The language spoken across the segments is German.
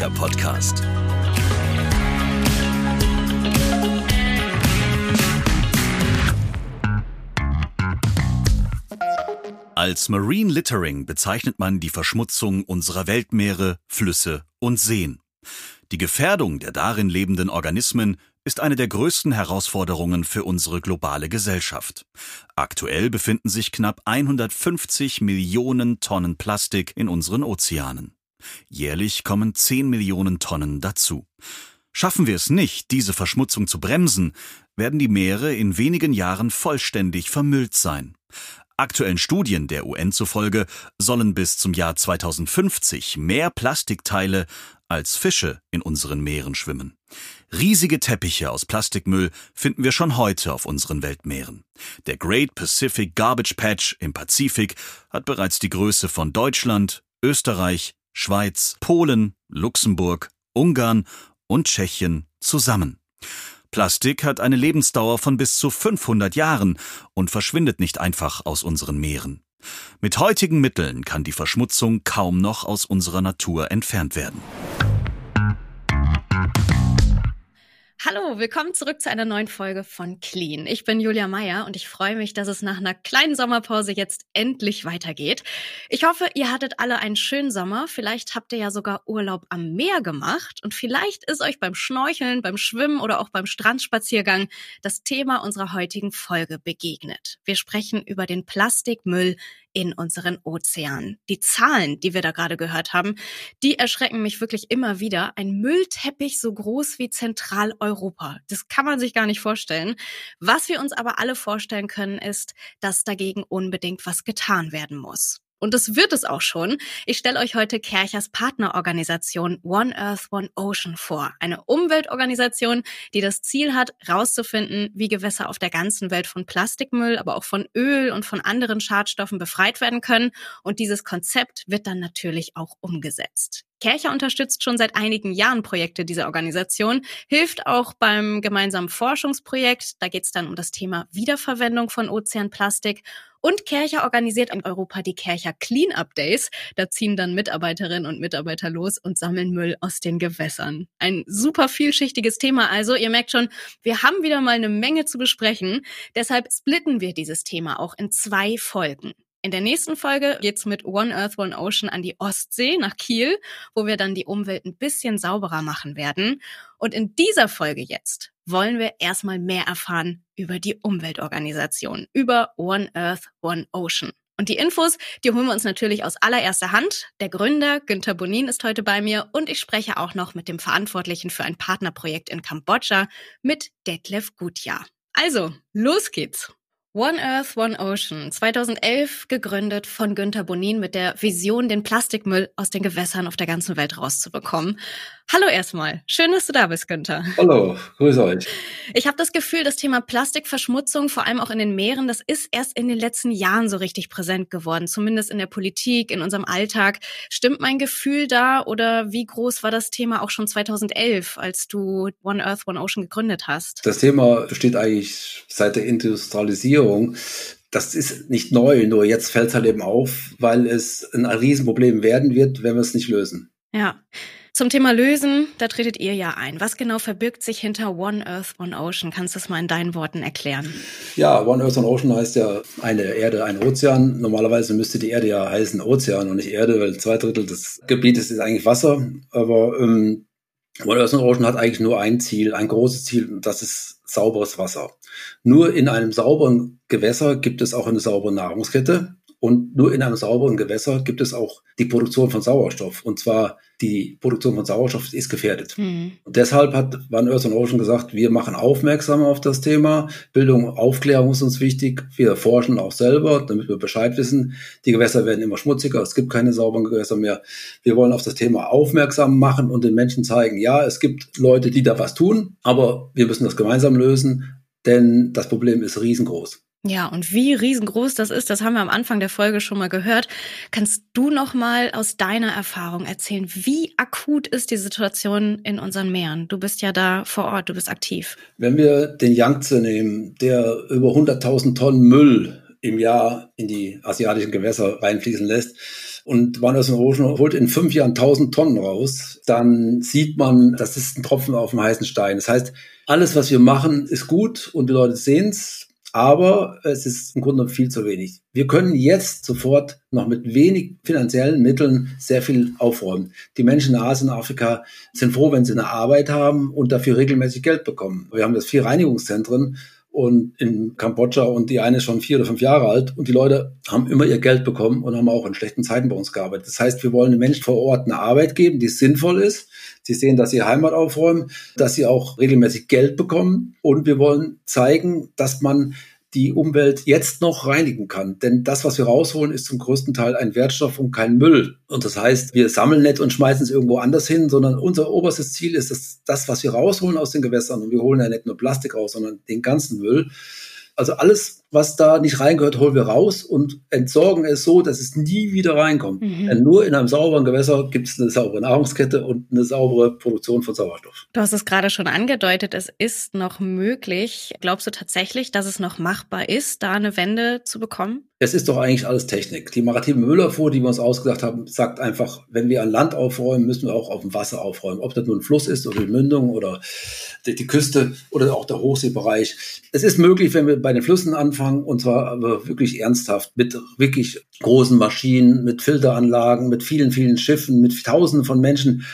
Kercher-Podcast. Als Marine Littering bezeichnet man die Verschmutzung unserer Weltmeere, Flüsse und Seen. Die Gefährdung der darin lebenden Organismen ist eine der größten Herausforderungen für unsere globale Gesellschaft. Aktuell befinden sich knapp 150 Millionen Tonnen Plastik in unseren Ozeanen. Jährlich kommen 10 Millionen Tonnen dazu. Schaffen wir es nicht, diese Verschmutzung zu bremsen, werden die Meere in wenigen Jahren vollständig vermüllt sein. Aktuellen Studien der UN zufolge sollen bis zum Jahr 2050 mehr Plastikteile als Fische in unseren Meeren schwimmen. Riesige Teppiche aus Plastikmüll finden wir schon heute auf unseren Weltmeeren. Der Great Pacific Garbage Patch im Pazifik hat bereits die Größe von Deutschland, Österreich, Schweiz, Polen, Luxemburg, Ungarn und Tschechien zusammen. Plastik hat eine Lebensdauer von bis zu 500 Jahren und verschwindet nicht einfach aus unseren Meeren. Mit heutigen Mitteln kann die Verschmutzung kaum noch aus unserer Natur entfernt werden. Hallo, willkommen zurück zu einer neuen Folge von Clean. Ich bin Julia Meyer und ich freue mich, dass es nach einer kleinen Sommerpause jetzt endlich weitergeht. Ich hoffe, ihr hattet alle einen schönen Sommer. Vielleicht habt ihr ja sogar Urlaub am Meer gemacht und vielleicht ist euch beim Schnorcheln, beim Schwimmen oder auch beim Strandspaziergang das Thema unserer heutigen Folge begegnet. Wir sprechen über den Plastikmüll in unseren Ozeanen. Die Zahlen, die wir da gerade gehört haben, die erschrecken mich wirklich immer wieder. Ein Müllteppich so groß wie Zentraleuropa. Das kann man sich gar nicht vorstellen. Was wir uns aber alle vorstellen können, ist, dass dagegen unbedingt was getan werden muss. Und das wird es auch schon. Ich stelle euch heute Kerchers Partnerorganisation One Earth, One Ocean vor. Eine Umweltorganisation, die das Ziel hat, herauszufinden, wie Gewässer auf der ganzen Welt von Plastikmüll, aber auch von Öl und von anderen Schadstoffen befreit werden können. Und dieses Konzept wird dann natürlich auch umgesetzt. Kercher unterstützt schon seit einigen Jahren Projekte dieser Organisation, hilft auch beim gemeinsamen Forschungsprojekt. Da geht es dann um das Thema Wiederverwendung von Ozeanplastik. Und Kercher organisiert in Europa die Kercher Clean-Up Days. Da ziehen dann Mitarbeiterinnen und Mitarbeiter los und sammeln Müll aus den Gewässern. Ein super vielschichtiges Thema also. Ihr merkt schon, wir haben wieder mal eine Menge zu besprechen. Deshalb splitten wir dieses Thema auch in zwei Folgen. In der nächsten Folge geht's mit One Earth, One Ocean an die Ostsee nach Kiel, wo wir dann die Umwelt ein bisschen sauberer machen werden. Und in dieser Folge jetzt wollen wir erstmal mehr erfahren über die Umweltorganisation, über One Earth, One Ocean. Und die Infos, die holen wir uns natürlich aus allererster Hand. Der Gründer Günther Bonin ist heute bei mir und ich spreche auch noch mit dem Verantwortlichen für ein Partnerprojekt in Kambodscha, mit Detlef Gutjahr. Also, los geht's! One Earth, One Ocean, 2011 gegründet von Günter Bonin mit der Vision, den Plastikmüll aus den Gewässern auf der ganzen Welt rauszubekommen. Hallo erstmal, schön, dass du da bist, Günther. Hallo, grüße euch. Ich habe das Gefühl, das Thema Plastikverschmutzung, vor allem auch in den Meeren, das ist erst in den letzten Jahren so richtig präsent geworden, zumindest in der Politik, in unserem Alltag. Stimmt mein Gefühl da oder wie groß war das Thema auch schon 2011, als du One Earth, One Ocean gegründet hast? Das Thema besteht eigentlich seit der Industrialisierung Digitalisierung, das ist nicht neu, nur jetzt fällt es halt eben auf, weil es ein Riesenproblem werden wird, wenn wir es nicht lösen. Ja. Zum Thema Lösen, da tretet ihr ja ein. Was genau verbirgt sich hinter One Earth, One Ocean? Kannst du das mal in deinen Worten erklären? Ja, One Earth, One Ocean heißt ja eine Erde, ein Ozean. Normalerweise müsste die Erde ja heißen Ozean und nicht Erde, weil zwei Drittel des Gebietes ist eigentlich Wasser. Aber ähm, Earth, One Ocean hat eigentlich nur ein Ziel, ein großes Ziel, und das ist sauberes Wasser. Nur in einem sauberen Gewässer gibt es auch eine saubere Nahrungskette. Und nur in einem sauberen Gewässer gibt es auch die Produktion von Sauerstoff. Und zwar die Produktion von Sauerstoff ist gefährdet. Mhm. Und deshalb hat Van Earth and Ocean gesagt, wir machen aufmerksam auf das Thema. Bildung, Aufklärung ist uns wichtig. Wir forschen auch selber, damit wir Bescheid wissen. Die Gewässer werden immer schmutziger. Es gibt keine sauberen Gewässer mehr. Wir wollen auf das Thema aufmerksam machen und den Menschen zeigen, ja, es gibt Leute, die da was tun, aber wir müssen das gemeinsam lösen, denn das Problem ist riesengroß. Ja, und wie riesengroß das ist, das haben wir am Anfang der Folge schon mal gehört. Kannst du noch mal aus deiner Erfahrung erzählen, wie akut ist die Situation in unseren Meeren? Du bist ja da vor Ort, du bist aktiv. Wenn wir den Yangtze nehmen, der über 100.000 Tonnen Müll im Jahr in die asiatischen Gewässer reinfließen lässt, und Earth Ocean holt in fünf Jahren 1000 Tonnen raus, dann sieht man, das ist ein Tropfen auf dem heißen Stein. Das heißt, alles, was wir machen, ist gut und die Leute sehen es. Aber es ist im Grunde viel zu wenig. Wir können jetzt sofort noch mit wenig finanziellen Mitteln sehr viel aufräumen. Die Menschen in Asien und Afrika sind froh, wenn sie eine Arbeit haben und dafür regelmäßig Geld bekommen. Wir haben jetzt vier Reinigungszentren und in Kambodscha und die eine ist schon vier oder fünf Jahre alt und die Leute haben immer ihr Geld bekommen und haben auch in schlechten Zeiten bei uns gearbeitet. Das heißt, wir wollen den Menschen vor Ort eine Arbeit geben, die sinnvoll ist. Sie sehen, dass sie Heimat aufräumen, dass sie auch regelmäßig Geld bekommen und wir wollen zeigen, dass man die Umwelt jetzt noch reinigen kann. Denn das, was wir rausholen, ist zum größten Teil ein Wertstoff und kein Müll. Und das heißt, wir sammeln nicht und schmeißen es irgendwo anders hin, sondern unser oberstes Ziel ist, dass das, was wir rausholen aus den Gewässern, und wir holen ja nicht nur Plastik raus, sondern den ganzen Müll, also alles, was da nicht reingehört, holen wir raus und entsorgen es so, dass es nie wieder reinkommt. Mhm. Denn nur in einem sauberen Gewässer gibt es eine saubere Nahrungskette und eine saubere Produktion von Sauerstoff. Du hast es gerade schon angedeutet, es ist noch möglich. Glaubst du tatsächlich, dass es noch machbar ist, da eine Wende zu bekommen? Es ist doch eigentlich alles Technik. Die maritime Müllabfuhr, die wir uns ausgedacht haben, sagt einfach, wenn wir an Land aufräumen, müssen wir auch auf dem Wasser aufräumen. Ob das nun ein Fluss ist oder die Mündung oder die, die Küste oder auch der Hochseebereich. Es ist möglich, wenn wir bei den Flüssen anfangen, und zwar wirklich ernsthaft, mit wirklich großen Maschinen, mit Filteranlagen, mit vielen, vielen Schiffen, mit Tausenden von Menschen.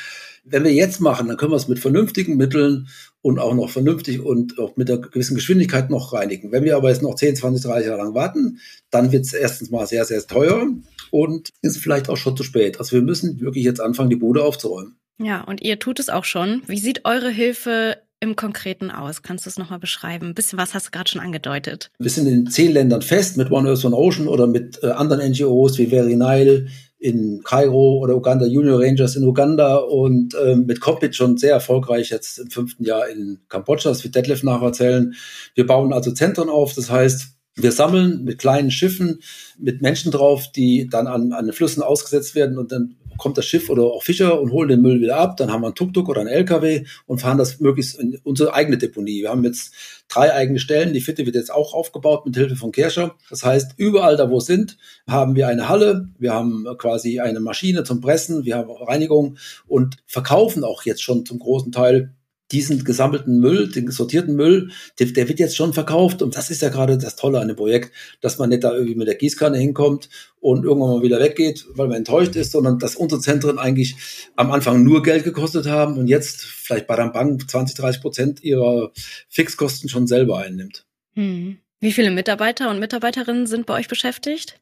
Wenn wir jetzt machen, dann können wir es mit vernünftigen Mitteln und auch noch vernünftig und auch mit einer gewissen Geschwindigkeit noch reinigen. Wenn wir aber jetzt noch 10, 20, 30 Jahre lang warten, dann wird es erstens mal sehr, sehr teuer und ist vielleicht auch schon zu spät. Also wir müssen wirklich jetzt anfangen, die Bude aufzuräumen. Ja, und ihr tut es auch schon. Wie sieht eure Hilfe im Konkreten aus? Kannst du es nochmal beschreiben? Ein bisschen was hast du gerade schon angedeutet. Wir sind in zehn Ländern fest mit One Earth, One Ocean oder mit äh, anderen NGOs wie Very Nile, in Kairo oder Uganda Junior Rangers in Uganda und ähm, mit Cockpit schon sehr erfolgreich jetzt im fünften Jahr in Kambodscha, das wird Detlef nacherzählen. Wir bauen also Zentren auf, das heißt, wir sammeln mit kleinen Schiffen, mit Menschen drauf, die dann an, an den Flüssen ausgesetzt werden und dann kommt das Schiff oder auch Fischer und holen den Müll wieder ab. Dann haben wir einen Tuk-Tuk oder einen LKW und fahren das möglichst in unsere eigene Deponie. Wir haben jetzt drei eigene Stellen. Die vierte wird jetzt auch aufgebaut mit Hilfe von Kerscher. Das heißt, überall da, wo es sind, haben wir eine Halle. Wir haben quasi eine Maschine zum Pressen. Wir haben Reinigung und verkaufen auch jetzt schon zum großen Teil diesen gesammelten Müll, den sortierten Müll, der, der, wird jetzt schon verkauft. Und das ist ja gerade das Tolle an dem Projekt, dass man nicht da irgendwie mit der Gießkanne hinkommt und irgendwann mal wieder weggeht, weil man enttäuscht ist, sondern dass unsere Zentren eigentlich am Anfang nur Geld gekostet haben und jetzt vielleicht bei der Bank 20, 30 Prozent ihrer Fixkosten schon selber einnimmt. Hm. Wie viele Mitarbeiter und Mitarbeiterinnen sind bei euch beschäftigt?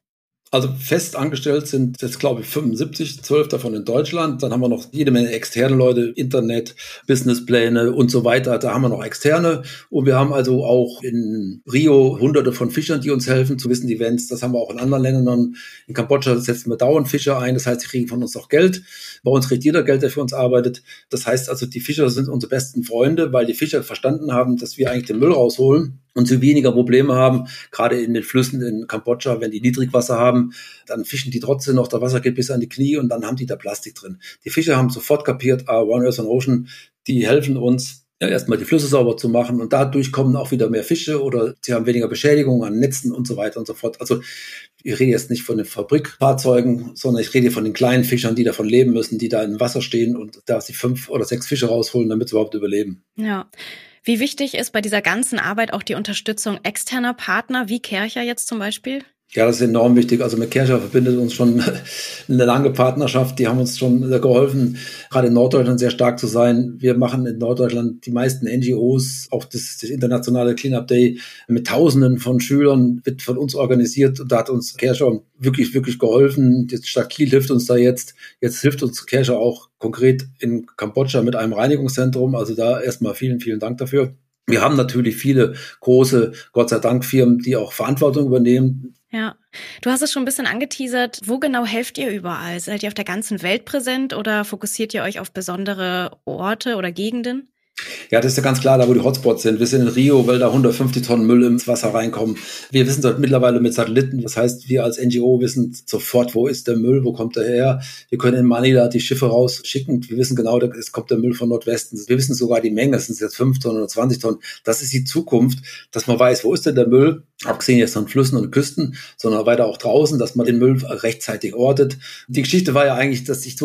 Also fest angestellt sind jetzt, glaube ich, 75, 12 davon in Deutschland. Dann haben wir noch jede Menge externe Leute, Internet, Businesspläne und so weiter. Da haben wir noch externe. Und wir haben also auch in Rio hunderte von Fischern, die uns helfen zu gewissen Events. Das haben wir auch in anderen Ländern. In Kambodscha setzen wir dauernd Fischer ein. Das heißt, sie kriegen von uns auch Geld. Bei uns kriegt jeder Geld, der für uns arbeitet. Das heißt also, die Fischer sind unsere besten Freunde, weil die Fischer verstanden haben, dass wir eigentlich den Müll rausholen und sie weniger Probleme haben, gerade in den Flüssen in Kambodscha, wenn die Niedrigwasser haben, dann fischen die trotzdem noch, das Wasser geht bis an die Knie und dann haben die da Plastik drin. Die Fischer haben sofort kapiert, ah, One Earth and Ocean, die helfen uns, ja, erstmal die Flüsse sauber zu machen und dadurch kommen auch wieder mehr Fische oder sie haben weniger Beschädigungen an Netzen und so weiter und so fort. Also ich rede jetzt nicht von den Fabrikfahrzeugen, sondern ich rede von den kleinen Fischern, die davon leben müssen, die da im Wasser stehen und da sie fünf oder sechs Fische rausholen, damit sie überhaupt überleben. Ja. Wie wichtig ist bei dieser ganzen Arbeit auch die Unterstützung externer Partner, wie Kercher jetzt zum Beispiel? Ja, das ist enorm wichtig. Also mit Kerscher verbindet uns schon eine lange Partnerschaft. Die haben uns schon geholfen, gerade in Norddeutschland sehr stark zu sein. Wir machen in Norddeutschland die meisten NGOs, auch das, das internationale Cleanup Day mit Tausenden von Schülern wird von uns organisiert. Und da hat uns Kerscher wirklich, wirklich geholfen. Die Stadt Kiel hilft uns da jetzt. Jetzt hilft uns Kerscher auch konkret in Kambodscha mit einem Reinigungszentrum. Also da erstmal vielen, vielen Dank dafür. Wir haben natürlich viele große, Gott sei Dank, Firmen, die auch Verantwortung übernehmen. Ja, du hast es schon ein bisschen angeteasert. Wo genau helft ihr überall? Seid ihr auf der ganzen Welt präsent oder fokussiert ihr euch auf besondere Orte oder Gegenden? Ja, das ist ja ganz klar, da wo die Hotspots sind. Wir sind in Rio, weil da 150 Tonnen Müll ins Wasser reinkommen. Wir wissen dort mittlerweile mit Satelliten. Das heißt, wir als NGO wissen sofort, wo ist der Müll, wo kommt er her. Wir können in Manila die Schiffe rausschicken. Wir wissen genau, es kommt der Müll von Nordwesten. Wir wissen sogar die Menge, sind es jetzt 5 Tonnen oder 20 Tonnen. Das ist die Zukunft, dass man weiß, wo ist denn der Müll, abgesehen jetzt von Flüssen und Küsten, sondern weiter auch draußen, dass man den Müll rechtzeitig ortet. Die Geschichte war ja eigentlich, dass ich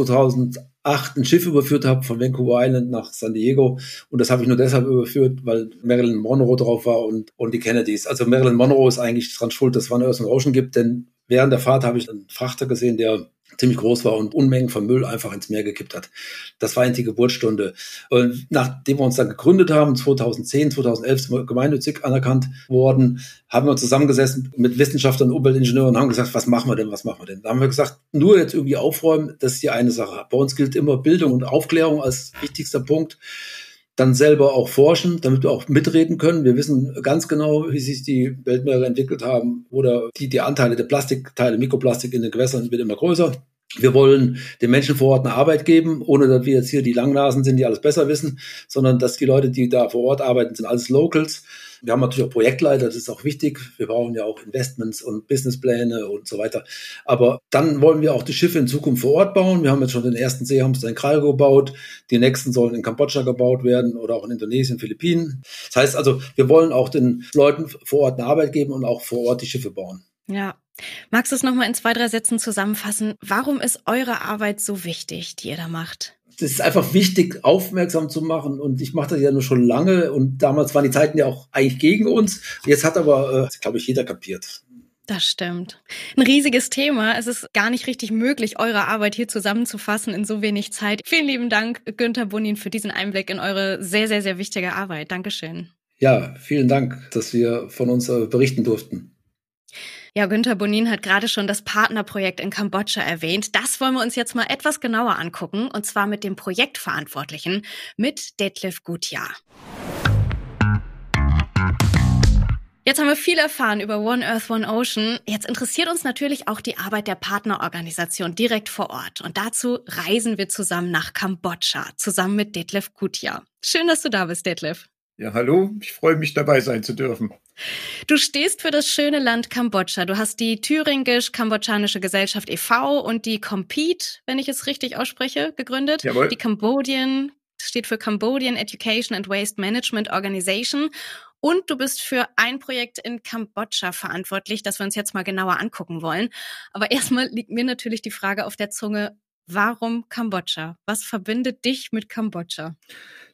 2008 ein Schiff überführt habe von Vancouver Island nach San Diego und das habe ich nur deshalb überführt, weil Marilyn Monroe drauf war und, und die Kennedys. Also Marilyn Monroe ist eigentlich dran schuld, dass es and Ocean gibt, denn während der Fahrt habe ich einen Frachter gesehen, der ziemlich groß war und Unmengen von Müll einfach ins Meer gekippt hat. Das war die Geburtsstunde. Und nachdem wir uns dann gegründet haben, 2010, 2011 sind wir gemeinnützig anerkannt worden, haben wir zusammengesessen mit Wissenschaftlern und Umweltingenieuren und haben gesagt, was machen wir denn, was machen wir denn? Da haben wir gesagt, nur jetzt irgendwie aufräumen, das ist die eine Sache. Bei uns gilt immer Bildung und Aufklärung als wichtigster Punkt dann selber auch forschen, damit wir auch mitreden können. Wir wissen ganz genau, wie sich die Weltmeere entwickelt haben oder die, die Anteile der Plastikteile, Mikroplastik in den Gewässern wird immer größer. Wir wollen den Menschen vor Ort eine Arbeit geben, ohne dass wir jetzt hier die Langnasen sind, die alles besser wissen, sondern dass die Leute, die da vor Ort arbeiten, sind alles Locals. Wir haben natürlich auch Projektleiter, das ist auch wichtig. Wir brauchen ja auch Investments und Businesspläne und so weiter. Aber dann wollen wir auch die Schiffe in Zukunft vor Ort bauen. Wir haben jetzt schon den ersten Seehamster in Kral gebaut. Die nächsten sollen in Kambodscha gebaut werden oder auch in Indonesien, Philippinen. Das heißt also, wir wollen auch den Leuten vor Ort eine Arbeit geben und auch vor Ort die Schiffe bauen. Ja. Magst du es nochmal in zwei, drei Sätzen zusammenfassen? Warum ist eure Arbeit so wichtig, die ihr da macht? Das ist einfach wichtig, aufmerksam zu machen. Und ich mache das ja nur schon lange. Und damals waren die Zeiten ja auch eigentlich gegen uns. Jetzt hat aber, äh, glaube ich, jeder kapiert. Das stimmt. Ein riesiges Thema. Es ist gar nicht richtig möglich, eure Arbeit hier zusammenzufassen in so wenig Zeit. Vielen lieben Dank, Günther Bonin, für diesen Einblick in eure sehr, sehr, sehr wichtige Arbeit. Dankeschön. Ja, vielen Dank, dass wir von uns äh, berichten durften. Ja, Günther Bonin hat gerade schon das Partnerprojekt in Kambodscha erwähnt. Das wollen wir uns jetzt mal etwas genauer angucken, und zwar mit dem Projektverantwortlichen, mit Detlef Gutjahr. Jetzt haben wir viel erfahren über One Earth, One Ocean. Jetzt interessiert uns natürlich auch die Arbeit der Partnerorganisation direkt vor Ort. Und dazu reisen wir zusammen nach Kambodscha, zusammen mit Detlef Gutjahr. Schön, dass du da bist, Detlef. Ja, hallo. Ich freue mich, dabei sein zu dürfen. Du stehst für das schöne Land Kambodscha. Du hast die Thüringisch-Kambodschanische Gesellschaft e.V. und die Compete, wenn ich es richtig ausspreche, gegründet. Jawohl. Die Cambodian steht für Cambodian Education and Waste Management Organization. Und du bist für ein Projekt in Kambodscha verantwortlich, das wir uns jetzt mal genauer angucken wollen. Aber erstmal liegt mir natürlich die Frage auf der Zunge, warum Kambodscha? Was verbindet dich mit Kambodscha?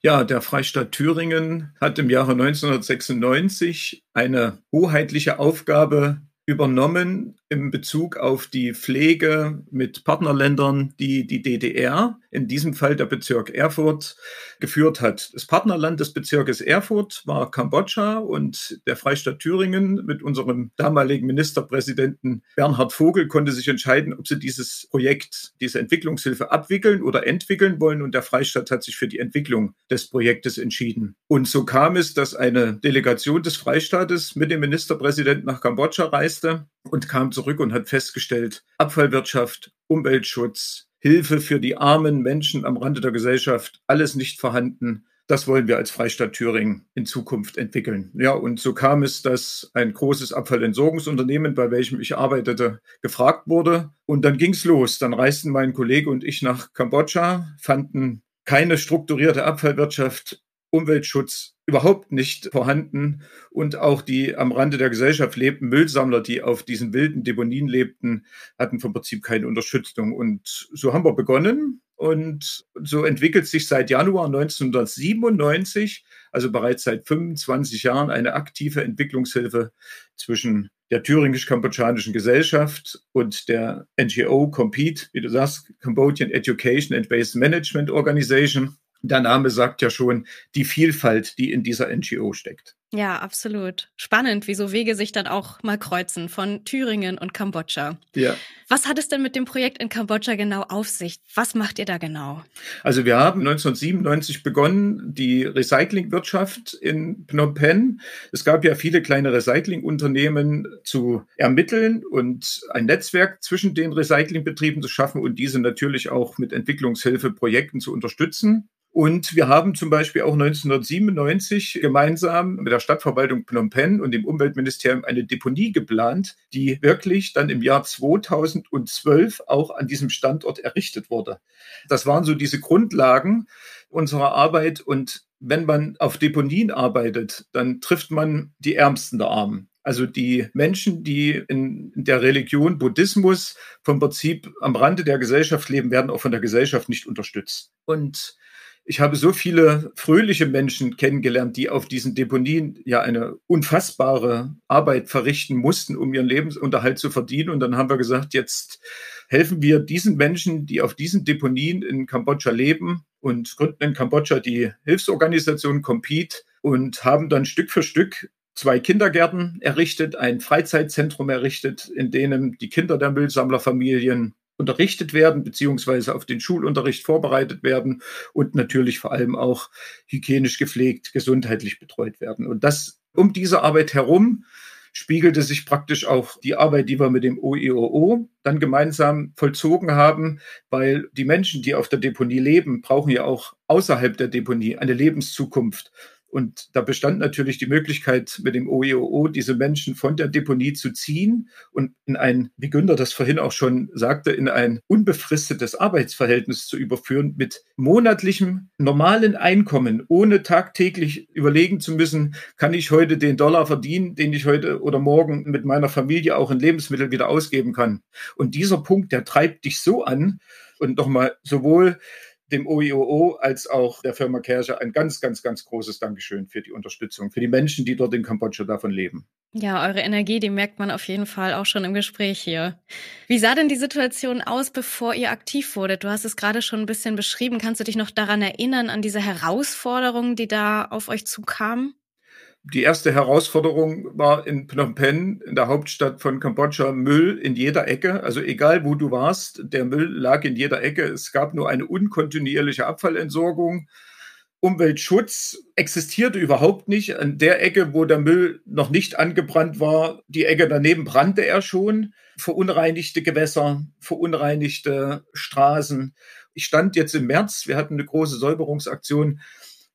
Ja, der Freistaat Thüringen hat im Jahre 1996 eine hoheitliche Aufgabe übernommen im Bezug auf die Pflege mit Partnerländern, die die DDR, in diesem Fall der Bezirk Erfurt, geführt hat. Das Partnerland des Bezirkes Erfurt war Kambodscha und der Freistaat Thüringen mit unserem damaligen Ministerpräsidenten Bernhard Vogel konnte sich entscheiden, ob sie dieses Projekt, diese Entwicklungshilfe abwickeln oder entwickeln wollen und der Freistaat hat sich für die Entwicklung des Projektes entschieden. Und so kam es, dass eine Delegation des Freistaates mit dem Ministerpräsidenten nach Kambodscha reiste und kam zurück und hat festgestellt, Abfallwirtschaft, Umweltschutz, Hilfe für die armen Menschen am Rande der Gesellschaft, alles nicht vorhanden. Das wollen wir als Freistaat Thüringen in Zukunft entwickeln. Ja, und so kam es, dass ein großes Abfallentsorgungsunternehmen, bei welchem ich arbeitete, gefragt wurde. Und dann ging's los. Dann reisten mein Kollege und ich nach Kambodscha, fanden keine strukturierte Abfallwirtschaft, Umweltschutz überhaupt nicht vorhanden und auch die am Rande der Gesellschaft lebten Müllsammler, die auf diesen wilden Deponien lebten, hatten vom Prinzip keine Unterstützung. Und so haben wir begonnen und so entwickelt sich seit Januar 1997, also bereits seit 25 Jahren, eine aktive Entwicklungshilfe zwischen der thüringisch-kambodschanischen Gesellschaft und der NGO Compete, wie du sagst, Cambodian Education and Waste Management Organization der Name sagt ja schon die Vielfalt, die in dieser NGO steckt. Ja, absolut. Spannend, wie so Wege sich dann auch mal kreuzen von Thüringen und Kambodscha. Ja. Was hat es denn mit dem Projekt in Kambodscha genau auf sich? Was macht ihr da genau? Also wir haben 1997 begonnen, die Recyclingwirtschaft in Phnom Penh. Es gab ja viele kleine Recyclingunternehmen zu ermitteln und ein Netzwerk zwischen den Recyclingbetrieben zu schaffen und diese natürlich auch mit Entwicklungshilfe Projekten zu unterstützen. Und wir haben zum Beispiel auch 1997 gemeinsam mit der Stadtverwaltung Phnom Penh und dem Umweltministerium eine Deponie geplant, die wirklich dann im Jahr 2012 auch an diesem Standort errichtet wurde. Das waren so diese Grundlagen unserer Arbeit. Und wenn man auf Deponien arbeitet, dann trifft man die Ärmsten der Armen. Also die Menschen, die in der Religion Buddhismus vom Prinzip am Rande der Gesellschaft leben, werden auch von der Gesellschaft nicht unterstützt. Und ich habe so viele fröhliche Menschen kennengelernt, die auf diesen Deponien ja eine unfassbare Arbeit verrichten mussten, um ihren Lebensunterhalt zu verdienen. Und dann haben wir gesagt, jetzt helfen wir diesen Menschen, die auf diesen Deponien in Kambodscha leben und gründen in Kambodscha die Hilfsorganisation Compete und haben dann Stück für Stück zwei Kindergärten errichtet, ein Freizeitzentrum errichtet, in denen die Kinder der Müllsammlerfamilien unterrichtet werden, beziehungsweise auf den Schulunterricht vorbereitet werden und natürlich vor allem auch hygienisch gepflegt, gesundheitlich betreut werden. Und das um diese Arbeit herum spiegelte sich praktisch auch die Arbeit, die wir mit dem OIOO dann gemeinsam vollzogen haben, weil die Menschen, die auf der Deponie leben, brauchen ja auch außerhalb der Deponie eine Lebenszukunft. Und da bestand natürlich die Möglichkeit, mit dem OEOO diese Menschen von der Deponie zu ziehen und in ein, wie Günther das vorhin auch schon sagte, in ein unbefristetes Arbeitsverhältnis zu überführen mit monatlichem normalen Einkommen, ohne tagtäglich überlegen zu müssen, kann ich heute den Dollar verdienen, den ich heute oder morgen mit meiner Familie auch in Lebensmittel wieder ausgeben kann. Und dieser Punkt, der treibt dich so an und nochmal sowohl dem OIOO als auch der Firma Kercher ein ganz, ganz, ganz großes Dankeschön für die Unterstützung, für die Menschen, die dort in Kambodscha davon leben. Ja, eure Energie, die merkt man auf jeden Fall auch schon im Gespräch hier. Wie sah denn die Situation aus, bevor ihr aktiv wurdet? Du hast es gerade schon ein bisschen beschrieben. Kannst du dich noch daran erinnern, an diese Herausforderungen, die da auf euch zukamen? Die erste Herausforderung war in Phnom Penh, in der Hauptstadt von Kambodscha, Müll in jeder Ecke. Also egal wo du warst, der Müll lag in jeder Ecke. Es gab nur eine unkontinuierliche Abfallentsorgung. Umweltschutz existierte überhaupt nicht. An der Ecke, wo der Müll noch nicht angebrannt war, die Ecke daneben brannte er schon. Verunreinigte Gewässer, verunreinigte Straßen. Ich stand jetzt im März, wir hatten eine große Säuberungsaktion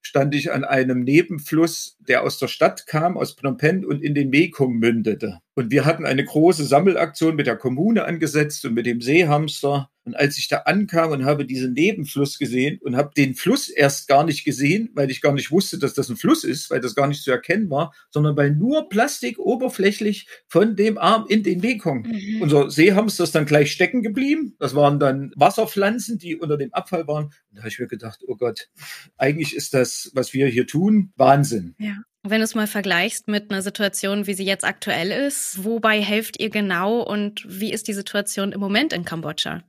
stand ich an einem Nebenfluss, der aus der Stadt kam, aus Phnom Penh und in den Mekong mündete. Und wir hatten eine große Sammelaktion mit der Kommune angesetzt und mit dem Seehamster. Und als ich da ankam und habe diesen Nebenfluss gesehen und habe den Fluss erst gar nicht gesehen, weil ich gar nicht wusste, dass das ein Fluss ist, weil das gar nicht zu erkennen war, sondern weil nur Plastik oberflächlich von dem Arm in den Mekong. Mhm. Unser Seehamster ist dann gleich stecken geblieben. Das waren dann Wasserpflanzen, die unter dem Abfall waren. Und da habe ich mir gedacht, oh Gott, eigentlich ist das, was wir hier tun, Wahnsinn. Ja. Wenn du es mal vergleichst mit einer Situation, wie sie jetzt aktuell ist, wobei helft ihr genau und wie ist die Situation im Moment in Kambodscha?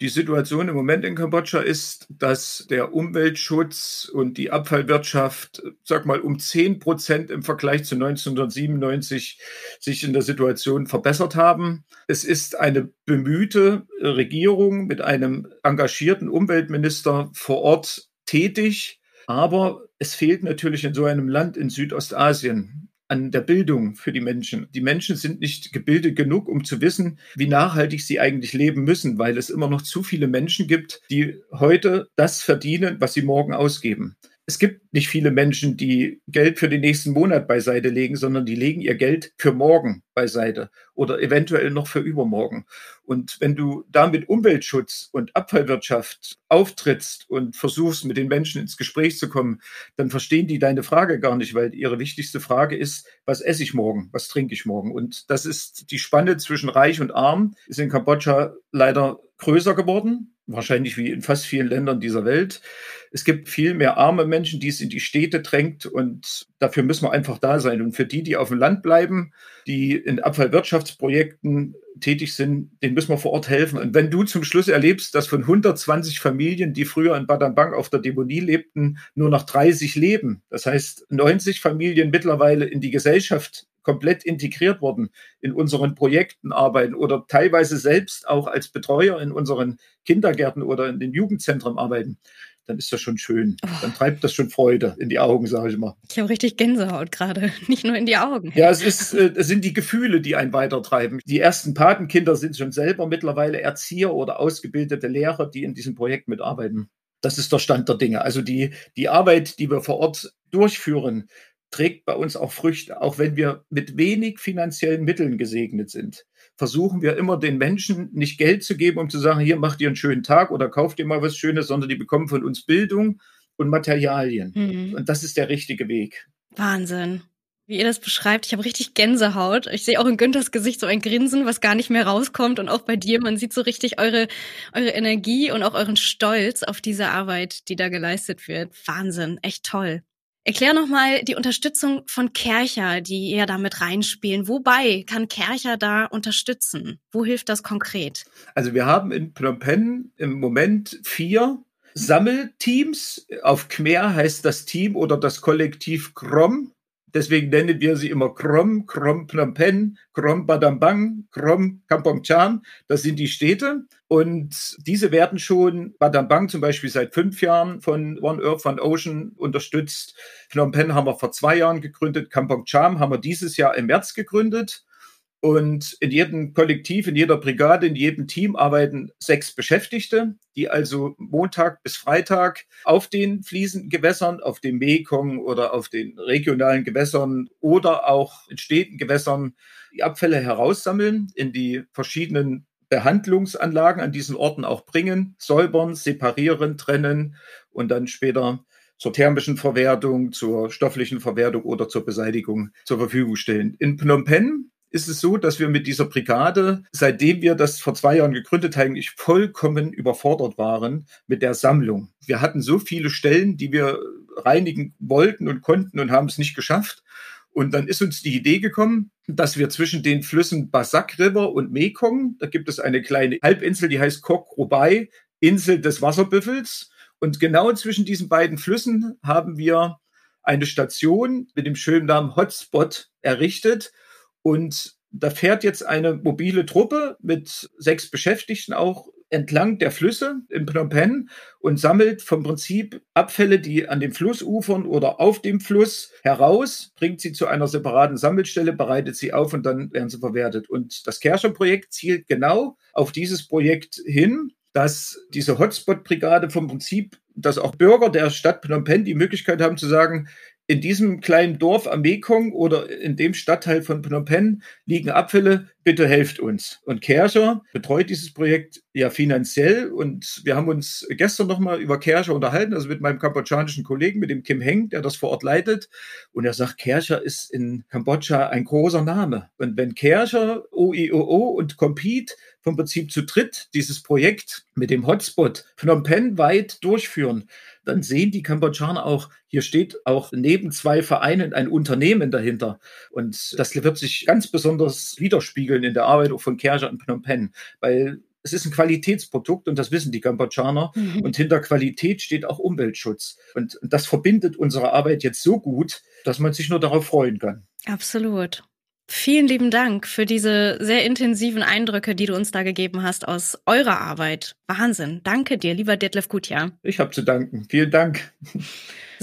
Die Situation im Moment in Kambodscha ist, dass der Umweltschutz und die Abfallwirtschaft, sag mal, um zehn Prozent im Vergleich zu 1997 sich in der Situation verbessert haben. Es ist eine bemühte Regierung mit einem engagierten Umweltminister vor Ort tätig. Aber es fehlt natürlich in so einem Land in Südostasien an der Bildung für die Menschen. Die Menschen sind nicht gebildet genug, um zu wissen, wie nachhaltig sie eigentlich leben müssen, weil es immer noch zu viele Menschen gibt, die heute das verdienen, was sie morgen ausgeben es gibt nicht viele Menschen, die Geld für den nächsten Monat beiseite legen, sondern die legen ihr Geld für morgen beiseite oder eventuell noch für übermorgen. Und wenn du damit Umweltschutz und Abfallwirtschaft auftrittst und versuchst, mit den Menschen ins Gespräch zu kommen, dann verstehen die deine Frage gar nicht, weil ihre wichtigste Frage ist, was esse ich morgen? Was trinke ich morgen? Und das ist die Spanne zwischen reich und arm, ist in Kambodscha leider größer geworden wahrscheinlich wie in fast vielen Ländern dieser Welt. Es gibt viel mehr arme Menschen, die es in die Städte drängt und dafür müssen wir einfach da sein. Und für die, die auf dem Land bleiben, die in Abfallwirtschaftsprojekten tätig sind, denen müssen wir vor Ort helfen. Und wenn du zum Schluss erlebst, dass von 120 Familien, die früher in Badambang auf der Deponie lebten, nur noch 30 leben, das heißt 90 Familien mittlerweile in die Gesellschaft komplett integriert worden in unseren Projekten arbeiten oder teilweise selbst auch als Betreuer in unseren Kindergärten oder in den Jugendzentren arbeiten, dann ist das schon schön. Oh. Dann treibt das schon Freude in die Augen, sage ich mal. Ich habe richtig Gänsehaut gerade, nicht nur in die Augen. Ja, es, ist, äh, es sind die Gefühle, die einen weitertreiben. Die ersten Patenkinder sind schon selber mittlerweile Erzieher oder ausgebildete Lehrer, die in diesem Projekt mitarbeiten. Das ist der Stand der Dinge. Also die, die Arbeit, die wir vor Ort durchführen, trägt bei uns auch Früchte, auch wenn wir mit wenig finanziellen Mitteln gesegnet sind. Versuchen wir immer den Menschen nicht Geld zu geben, um zu sagen, hier macht ihr einen schönen Tag oder kauft ihr mal was Schönes, sondern die bekommen von uns Bildung und Materialien. Mhm. Und das ist der richtige Weg. Wahnsinn wie ihr das beschreibt. Ich habe richtig Gänsehaut. Ich sehe auch in Günthers Gesicht so ein Grinsen, was gar nicht mehr rauskommt. Und auch bei dir, man sieht so richtig eure, eure Energie und auch euren Stolz auf diese Arbeit, die da geleistet wird. Wahnsinn, echt toll. Erklär nochmal die Unterstützung von Kercher, die ihr da mit reinspielen. Wobei kann Kercher da unterstützen? Wo hilft das konkret? Also wir haben in Phnom Penh im Moment vier Sammelteams. Auf Khmer heißt das Team oder das Kollektiv Krom. Deswegen nennen wir sie immer Krom, Krom Phnom Penh, Krom Badambang, Krom Kampong Chan. Das sind die Städte. Und diese werden schon, Badambang zum Beispiel seit fünf Jahren von One Earth One Ocean unterstützt. Phnom Penh haben wir vor zwei Jahren gegründet. Kampong Cham haben wir dieses Jahr im März gegründet. Und in jedem Kollektiv, in jeder Brigade, in jedem Team arbeiten sechs Beschäftigte, die also Montag bis Freitag auf den fließenden Gewässern, auf dem Mekong oder auf den regionalen Gewässern oder auch in Städten Gewässern die Abfälle heraussammeln, in die verschiedenen Behandlungsanlagen an diesen Orten auch bringen, säubern, separieren, trennen und dann später zur thermischen Verwertung, zur stofflichen Verwertung oder zur Beseitigung zur Verfügung stellen. In Phnom Penh ist es so, dass wir mit dieser Brigade, seitdem wir das vor zwei Jahren gegründet haben, eigentlich vollkommen überfordert waren mit der Sammlung. Wir hatten so viele Stellen, die wir reinigen wollten und konnten und haben es nicht geschafft. Und dann ist uns die Idee gekommen, dass wir zwischen den Flüssen Basak River und Mekong, da gibt es eine kleine Halbinsel, die heißt Kok Robai, Insel des Wasserbüffels. Und genau zwischen diesen beiden Flüssen haben wir eine Station mit dem schönen Namen Hotspot errichtet, und da fährt jetzt eine mobile Truppe mit sechs Beschäftigten auch entlang der Flüsse in Phnom Penh und sammelt vom Prinzip Abfälle, die an den Flussufern oder auf dem Fluss heraus, bringt sie zu einer separaten Sammelstelle, bereitet sie auf und dann werden sie verwertet. Und das Kerscher-Projekt zielt genau auf dieses Projekt hin, dass diese Hotspot-Brigade vom Prinzip, dass auch Bürger der Stadt Phnom Penh die Möglichkeit haben zu sagen, in diesem kleinen Dorf am Mekong oder in dem Stadtteil von Phnom Penh liegen Abfälle, bitte helft uns. Und Kerscher betreut dieses Projekt ja finanziell und wir haben uns gestern nochmal über Kerscher unterhalten, also mit meinem kambodschanischen Kollegen, mit dem Kim Heng, der das vor Ort leitet. Und er sagt, Kerscher ist in Kambodscha ein großer Name. Und wenn Kerscher, OIOO und Compete vom Prinzip zu dritt dieses Projekt mit dem Hotspot Phnom Penh weit durchführen, dann sehen die Kambodschaner auch, hier steht auch neben zwei Vereinen ein Unternehmen dahinter. Und das wird sich ganz besonders widerspiegeln in der Arbeit von Kerja und Phnom Penh, weil es ist ein Qualitätsprodukt und das wissen die Kambodschaner. Mhm. Und hinter Qualität steht auch Umweltschutz. Und das verbindet unsere Arbeit jetzt so gut, dass man sich nur darauf freuen kann. Absolut. Vielen lieben Dank für diese sehr intensiven Eindrücke, die du uns da gegeben hast aus eurer Arbeit. Wahnsinn. Danke dir, lieber Detlef Gutjahr. Ich habe zu danken. Vielen Dank.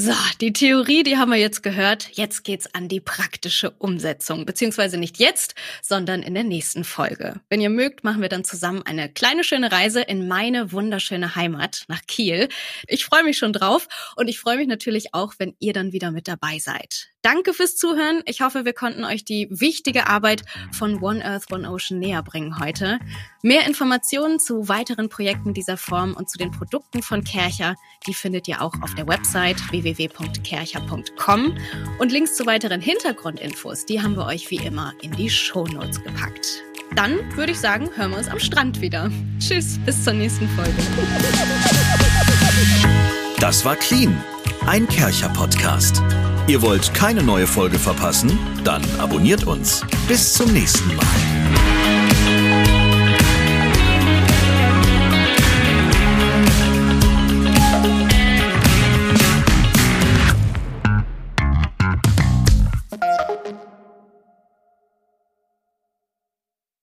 So, die Theorie, die haben wir jetzt gehört. Jetzt geht's an die praktische Umsetzung. Beziehungsweise nicht jetzt, sondern in der nächsten Folge. Wenn ihr mögt, machen wir dann zusammen eine kleine schöne Reise in meine wunderschöne Heimat nach Kiel. Ich freue mich schon drauf und ich freue mich natürlich auch, wenn ihr dann wieder mit dabei seid. Danke fürs Zuhören. Ich hoffe, wir konnten euch die wichtige Arbeit von One Earth, One Ocean näher bringen heute. Mehr Informationen zu weiteren Projekten dieser Form und zu den Produkten von Kercher, die findet ihr auch auf der Website www.kercher.com. Und Links zu weiteren Hintergrundinfos, die haben wir euch wie immer in die Shownotes gepackt. Dann würde ich sagen, hören wir uns am Strand wieder. Tschüss, bis zur nächsten Folge. Das war Clean, ein Kercher-Podcast. Ihr wollt keine neue Folge verpassen? Dann abonniert uns. Bis zum nächsten Mal.